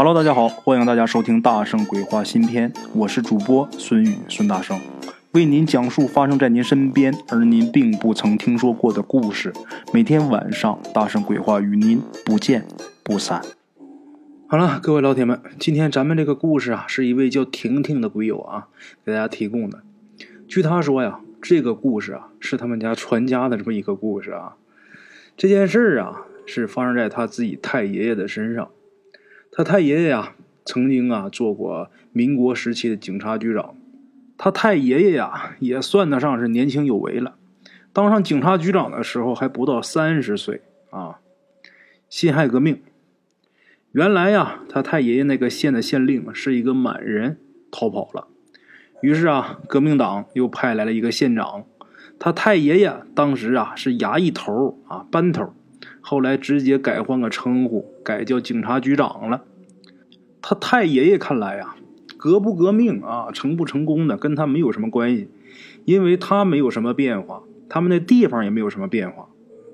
Hello，大家好，欢迎大家收听《大圣鬼话》新篇，我是主播孙宇孙大圣，为您讲述发生在您身边而您并不曾听说过的故事。每天晚上，《大圣鬼话》与您不见不散。好了，各位老铁们，今天咱们这个故事啊，是一位叫婷婷的鬼友啊给大家提供的。据他说呀，这个故事啊是他们家传家的这么一个故事啊。这件事儿啊是发生在他自己太爷爷的身上。他太爷爷呀，曾经啊做过民国时期的警察局长。他太爷爷呀，也算得上是年轻有为了。当上警察局长的时候还不到三十岁啊。辛亥革命，原来呀，他太爷爷那个县的县令是一个满人，逃跑了。于是啊，革命党又派来了一个县长。他太爷爷当时啊是衙役头啊，班头。后来直接改换个称呼，改叫警察局长了。他太爷爷看来呀，革不革命啊，成不成功的跟他没有什么关系，因为他没有什么变化，他们那地方也没有什么变化。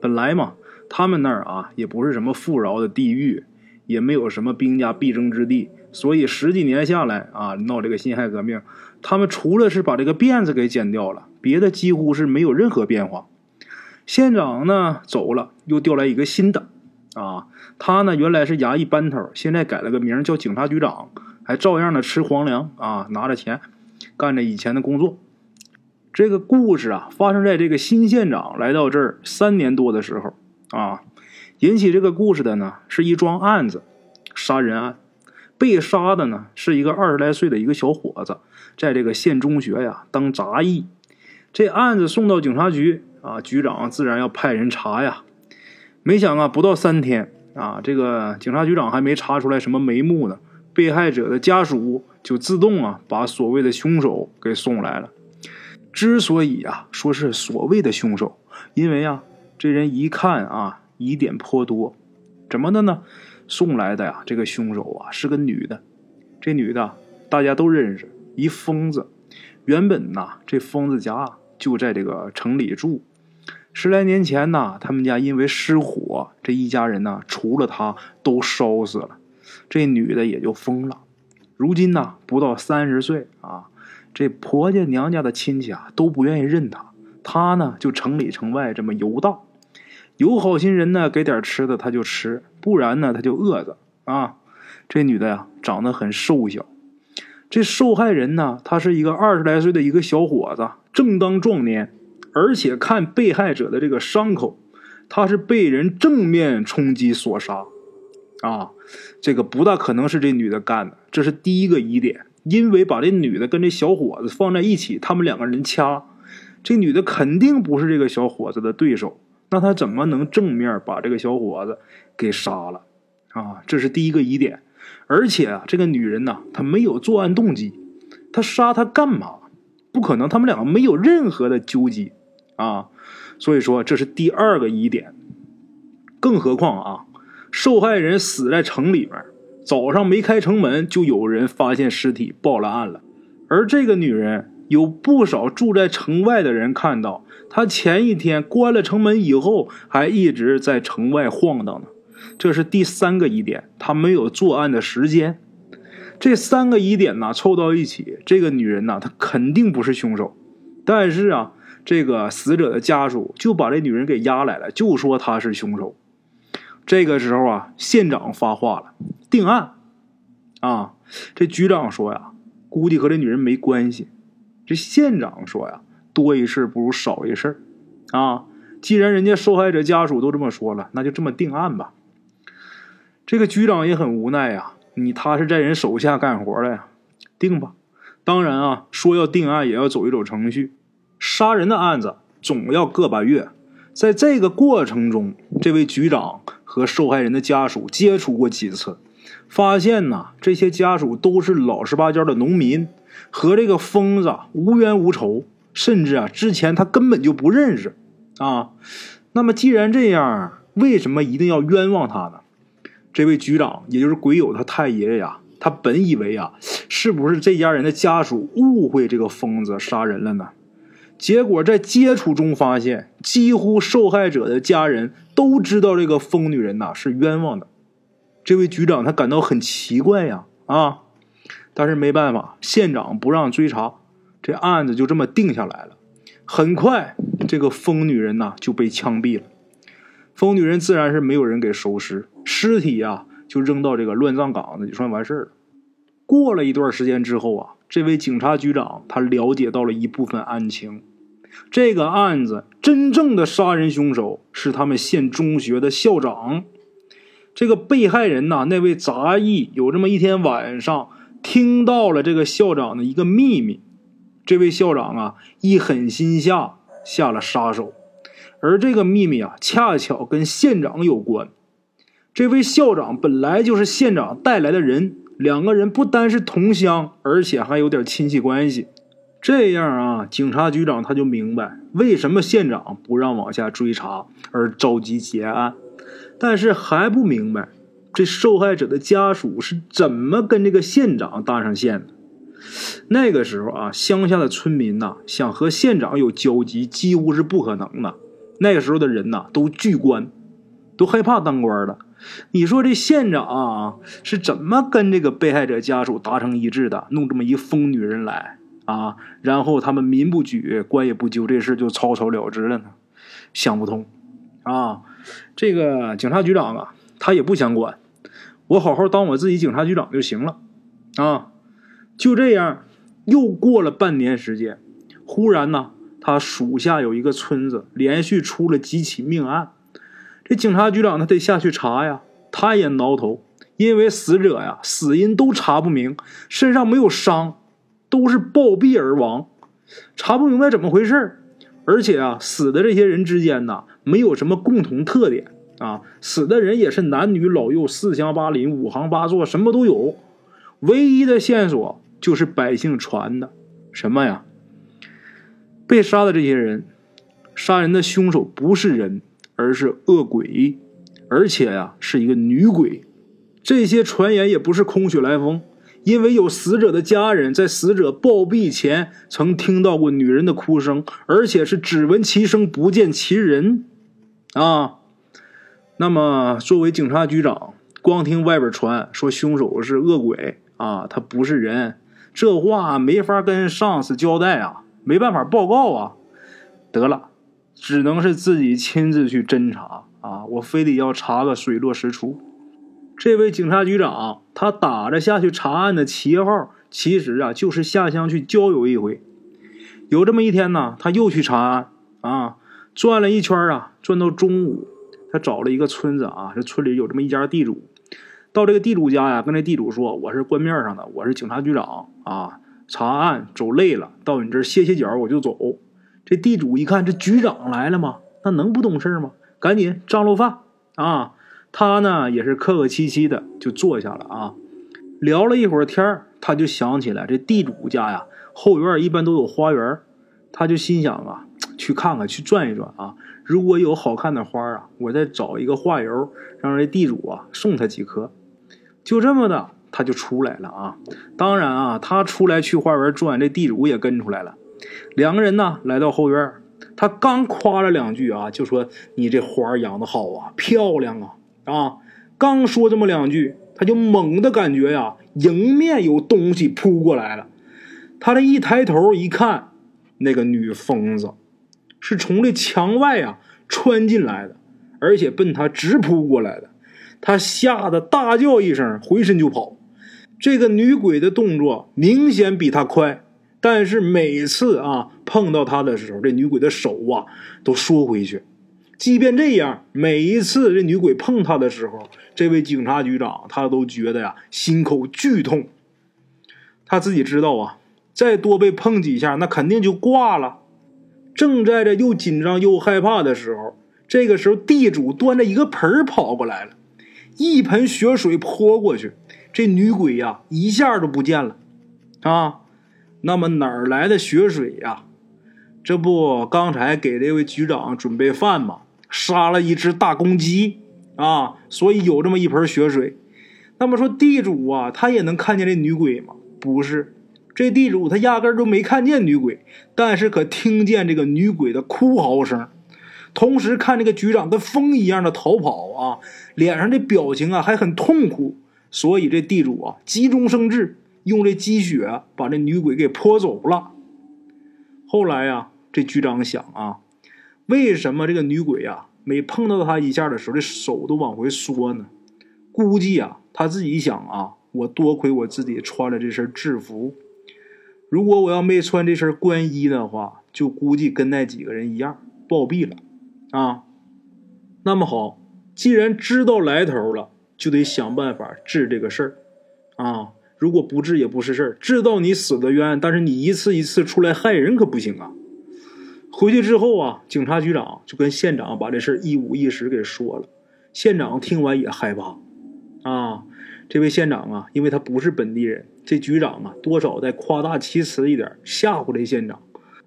本来嘛，他们那儿啊也不是什么富饶的地域，也没有什么兵家必争之地，所以十几年下来啊，闹这个辛亥革命，他们除了是把这个辫子给剪掉了，别的几乎是没有任何变化。县长呢走了，又调来一个新的，啊，他呢原来是衙役班头，现在改了个名叫警察局长，还照样的吃皇粮啊，拿着钱，干着以前的工作。这个故事啊，发生在这个新县长来到这儿三年多的时候啊，引起这个故事的呢是一桩案子，杀人案，被杀的呢是一个二十来岁的一个小伙子，在这个县中学呀当杂役，这案子送到警察局。啊，局长自然要派人查呀。没想啊，不到三天啊，这个警察局长还没查出来什么眉目呢，被害者的家属就自动啊把所谓的凶手给送来了。之所以啊说是所谓的凶手，因为啊这人一看啊疑点颇多。怎么的呢？送来的呀这个凶手啊是个女的，这女的大家都认识，一疯子。原本呐这疯子家就在这个城里住。十来年前呢，他们家因为失火，这一家人呢，除了他都烧死了，这女的也就疯了。如今呢，不到三十岁啊，这婆家娘家的亲戚啊都不愿意认她，她呢就城里城外这么游荡，有好心人呢给点吃的她就吃，不然呢她就饿着啊。这女的呀长得很瘦小，这受害人呢，他是一个二十来岁的一个小伙子，正当壮年。而且看被害者的这个伤口，他是被人正面冲击所杀，啊，这个不大可能是这女的干的，这是第一个疑点。因为把这女的跟这小伙子放在一起，他们两个人掐，这女的肯定不是这个小伙子的对手，那他怎么能正面把这个小伙子给杀了？啊，这是第一个疑点。而且啊，这个女人呢，她没有作案动机，她杀他干嘛？不可能，他们两个没有任何的纠集。啊，所以说这是第二个疑点。更何况啊，受害人死在城里面，早上没开城门就有人发现尸体报了案了。而这个女人有不少住在城外的人看到，她前一天关了城门以后还一直在城外晃荡呢。这是第三个疑点，她没有作案的时间。这三个疑点呢凑到一起，这个女人呢她肯定不是凶手。但是啊。这个死者的家属就把这女人给押来了，就说她是凶手。这个时候啊，县长发话了，定案。啊，这局长说呀，估计和这女人没关系。这县长说呀，多一事不如少一事。啊，既然人家受害者家属都这么说了，那就这么定案吧。这个局长也很无奈呀，你他是在人手下干活的呀，定吧。当然啊，说要定案也要走一走程序。杀人的案子总要个把月，在这个过程中，这位局长和受害人的家属接触过几次，发现呐，这些家属都是老实巴交的农民，和这个疯子无冤无仇，甚至啊，之前他根本就不认识啊。那么既然这样，为什么一定要冤枉他呢？这位局长，也就是鬼友他太爷爷呀，他本以为啊，是不是这家人的家属误会这个疯子杀人了呢？结果在接触中发现，几乎受害者的家人都知道这个疯女人呐是冤枉的，这位局长他感到很奇怪呀，啊，但是没办法，县长不让追查，这案子就这么定下来了。很快，这个疯女人呐就被枪毙了。疯女人自然是没有人给收尸，尸体呀就扔到这个乱葬岗子，就算完事儿了。过了一段时间之后啊，这位警察局长他了解到了一部分案情。这个案子真正的杀人凶手是他们县中学的校长。这个被害人呐，那位杂役有这么一天晚上听到了这个校长的一个秘密。这位校长啊，一狠心下下了杀手，而这个秘密啊，恰巧跟县长有关。这位校长本来就是县长带来的人，两个人不单是同乡，而且还有点亲戚关系。这样啊，警察局长他就明白为什么县长不让往下追查，而着急结案。但是还不明白，这受害者的家属是怎么跟这个县长搭上线的。那个时候啊，乡下的村民呐，想和县长有交集，几乎是不可能的。那个时候的人呐，都惧官，都害怕当官了。你说这县长啊，是怎么跟这个被害者家属达成一致的，弄这么一疯女人来？啊，然后他们民不举，官也不究，这事就草草了之了呢？想不通，啊，这个警察局长啊，他也不想管，我好好当我自己警察局长就行了，啊，就这样，又过了半年时间，忽然呢，他属下有一个村子连续出了几起命案，这警察局长他得下去查呀，他也挠头，因为死者呀死因都查不明，身上没有伤。都是暴毙而亡，查不明白怎么回事而且啊，死的这些人之间呢，没有什么共同特点啊。死的人也是男女老幼、四乡八邻、五行八作，什么都有。唯一的线索就是百姓传的什么呀？被杀的这些人，杀人的凶手不是人，而是恶鬼，而且呀，是一个女鬼。这些传言也不是空穴来风。因为有死者的家人在死者暴毙前曾听到过女人的哭声，而且是只闻其声不见其人，啊，那么作为警察局长，光听外边传说凶手是恶鬼啊，他不是人，这话没法跟上司交代啊，没办法报告啊，得了，只能是自己亲自去侦查啊，我非得要查个水落石出。这位警察局长，他打着下去查案的旗号，其实啊就是下乡去郊游一回。有这么一天呢，他又去查案啊，转了一圈啊，转到中午，他找了一个村子啊，这村里有这么一家地主，到这个地主家呀，跟这地主说：“我是官面上的，我是警察局长啊，查案走累了，到你这儿歇歇脚我就走。”这地主一看这局长来了嘛，那能不懂事吗？赶紧张罗饭啊。他呢也是客客气气的就坐下了啊，聊了一会儿天他就想起来这地主家呀后院一般都有花园，他就心想啊去看看去转一转啊，如果有好看的花啊，我再找一个画油，让这地主啊送他几颗。就这么的，他就出来了啊。当然啊，他出来去花园转，这地主也跟出来了。两个人呢来到后院，他刚夸了两句啊，就说你这花养的好啊，漂亮啊。啊！刚说这么两句，他就猛的感觉呀，迎面有东西扑过来了。他这一抬头一看，那个女疯子是从这墙外啊穿进来的，而且奔他直扑过来的。他吓得大叫一声，回身就跑。这个女鬼的动作明显比他快，但是每次啊碰到他的时候，这女鬼的手啊都缩回去。即便这样，每一次这女鬼碰他的时候，这位警察局长他都觉得呀心口剧痛。他自己知道啊，再多被碰几下，那肯定就挂了。正在这又紧张又害怕的时候，这个时候地主端着一个盆跑过来了，一盆血水泼过去，这女鬼呀一下都不见了。啊，那么哪儿来的血水呀？这不刚才给这位局长准备饭吗？杀了一只大公鸡啊，所以有这么一盆血水。那么说地主啊，他也能看见这女鬼吗？不是，这地主他压根儿都没看见女鬼，但是可听见这个女鬼的哭嚎声。同时看这个局长跟风一样的逃跑啊，脸上的表情啊还很痛苦，所以这地主啊急中生智，用这积雪把这女鬼给泼走了。后来呀，这局长想啊，为什么这个女鬼啊每碰到他一下的时候，这手都往回缩呢？估计啊，他自己想啊，我多亏我自己穿了这身制服，如果我要没穿这身官衣的话，就估计跟那几个人一样暴毙了。啊，那么好，既然知道来头了，就得想办法治这个事儿。啊，如果不治也不是事儿，治到你死的冤，但是你一次一次出来害人可不行啊。回去之后啊，警察局长就跟县长把这事一五一十给说了。县长听完也害怕。啊，这位县长啊，因为他不是本地人，这局长啊多少在夸大其词一点，吓唬这县长。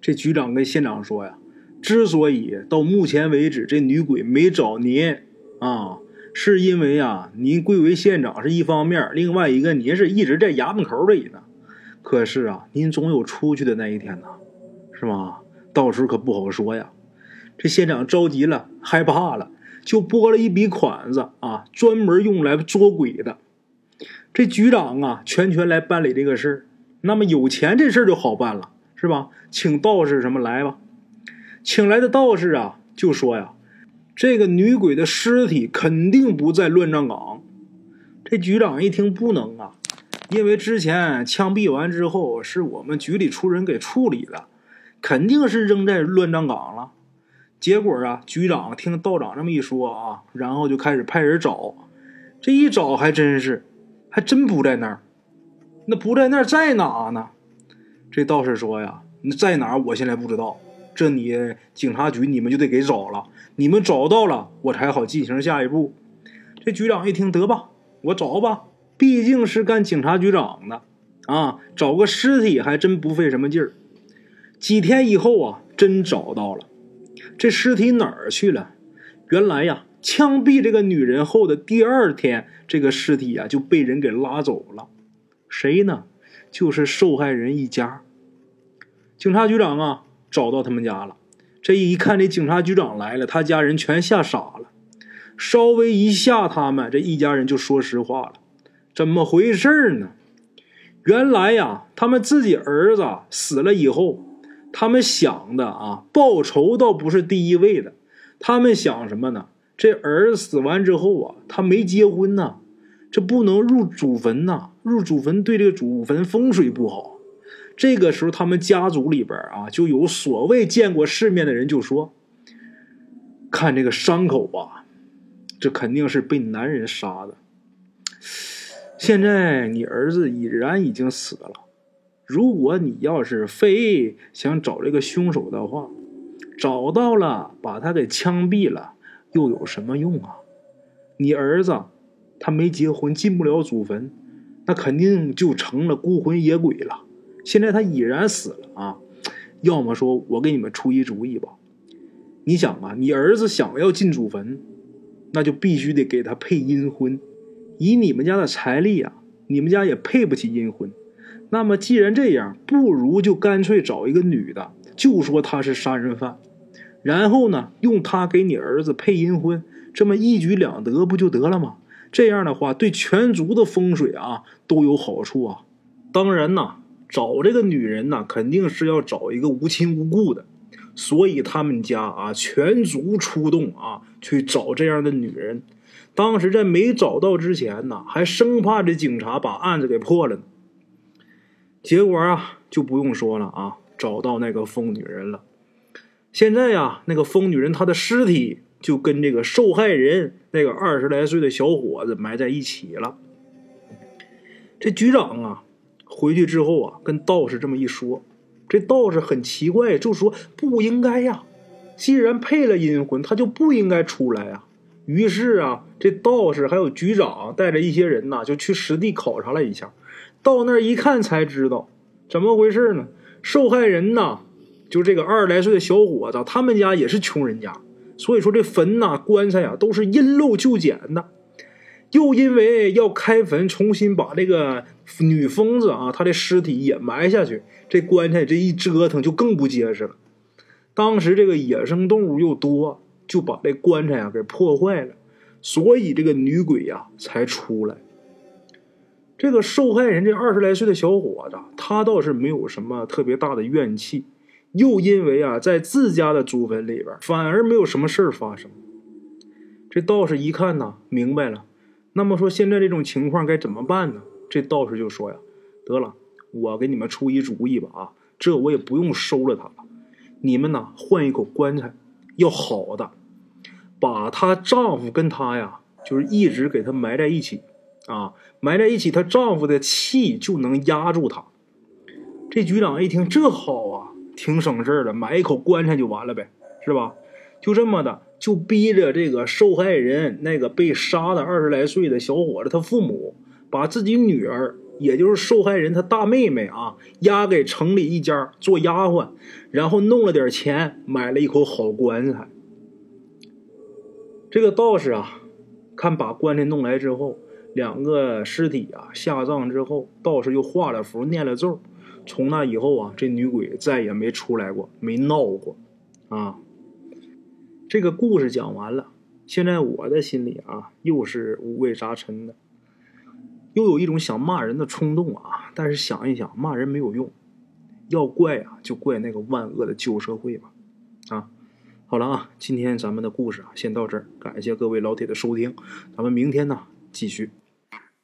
这局长跟县长说呀。之所以到目前为止这女鬼没找您啊，是因为啊，您贵为县长是一方面，另外一个您是一直在衙门口里呢。可是啊，您总有出去的那一天呐，是吧？到时候可不好说呀。这县长着急了，害怕了，就拨了一笔款子啊，专门用来捉鬼的。这局长啊，全权来办理这个事儿。那么有钱这事儿就好办了，是吧？请道士什么来吧。请来的道士啊，就说呀：“这个女鬼的尸体肯定不在乱葬岗。”这局长一听，不能啊，因为之前枪毙完之后，是我们局里出人给处理了，肯定是扔在乱葬岗了。结果啊，局长听道长这么一说啊，然后就开始派人找。这一找，还真是，还真不在那儿。那不在那儿，在哪呢？这道士说呀：“那在哪？我现在不知道。”这你警察局你们就得给找了，你们找到了，我才好进行下一步。这局长一听，得吧，我找吧，毕竟是干警察局长的啊，找个尸体还真不费什么劲儿。几天以后啊，真找到了，这尸体哪儿去了？原来呀，枪毙这个女人后的第二天，这个尸体啊就被人给拉走了。谁呢？就是受害人一家。警察局长啊。找到他们家了，这一看这警察局长来了，他家人全吓傻了。稍微一吓他们，这一家人就说实话了：怎么回事呢？原来呀，他们自己儿子死了以后，他们想的啊，报仇倒不是第一位的。他们想什么呢？这儿子死完之后啊，他没结婚呢，这不能入祖坟呐，入祖坟对这个祖坟风水不好。这个时候，他们家族里边啊，就有所谓见过世面的人就说：“看这个伤口啊，这肯定是被男人杀的。现在你儿子已然已经死了，如果你要是非想找这个凶手的话，找到了把他给枪毙了，又有什么用啊？你儿子他没结婚，进不了祖坟，那肯定就成了孤魂野鬼了。”现在他已然死了啊！要么说我给你们出一主意吧。你想啊，你儿子想要进祖坟，那就必须得给他配阴婚。以你们家的财力啊，你们家也配不起阴婚。那么既然这样，不如就干脆找一个女的，就说她是杀人犯，然后呢，用她给你儿子配阴婚，这么一举两得，不就得了吗？这样的话，对全族的风水啊都有好处啊。当然呐。找这个女人呢，肯定是要找一个无亲无故的，所以他们家啊全族出动啊去找这样的女人。当时在没找到之前呢，还生怕这警察把案子给破了呢。结果啊就不用说了啊，找到那个疯女人了。现在呀，那个疯女人她的尸体就跟这个受害人那个二十来岁的小伙子埋在一起了。这局长啊。回去之后啊，跟道士这么一说，这道士很奇怪，就说不应该呀，既然配了阴魂，他就不应该出来呀。于是啊，这道士还有局长带着一些人呐，就去实地考察了一下。到那儿一看，才知道怎么回事呢？受害人呐，就这个二十来岁的小伙子，他们家也是穷人家，所以说这坟呐、棺材啊，都是因陋就简的。又因为要开坟，重新把这个女疯子啊，她的尸体也埋下去，这棺材这一折腾就更不结实了。当时这个野生动物又多，就把这棺材啊给破坏了，所以这个女鬼呀才出来。这个受害人这二十来岁的小伙子，他倒是没有什么特别大的怨气，又因为啊在自家的祖坟里边，反而没有什么事儿发生。这道士一看呐，明白了。那么说现在这种情况该怎么办呢？这道士就说呀：“得了，我给你们出一主意吧啊，这我也不用收了他了，你们呐换一口棺材，要好的，把她丈夫跟她呀，就是一直给她埋在一起。”啊，埋在一起，她丈夫的气就能压住她。这局长一听，这好啊，挺省事儿的，买一口棺材就完了呗，是吧？就这么的，就逼着这个受害人那个被杀的二十来岁的小伙子，他父母把自己女儿，也就是受害人他大妹妹啊，押给城里一家做丫鬟，然后弄了点钱，买了一口好棺材。这个道士啊，看把棺材弄来之后。两个尸体啊下葬之后，道士又画了符，念了咒。从那以后啊，这女鬼再也没出来过，没闹过。啊，这个故事讲完了。现在我的心里啊，又是五味杂陈的，又有一种想骂人的冲动啊。但是想一想，骂人没有用，要怪啊，就怪那个万恶的旧社会吧。啊，好了啊，今天咱们的故事啊，先到这儿。感谢各位老铁的收听，咱们明天呢继续。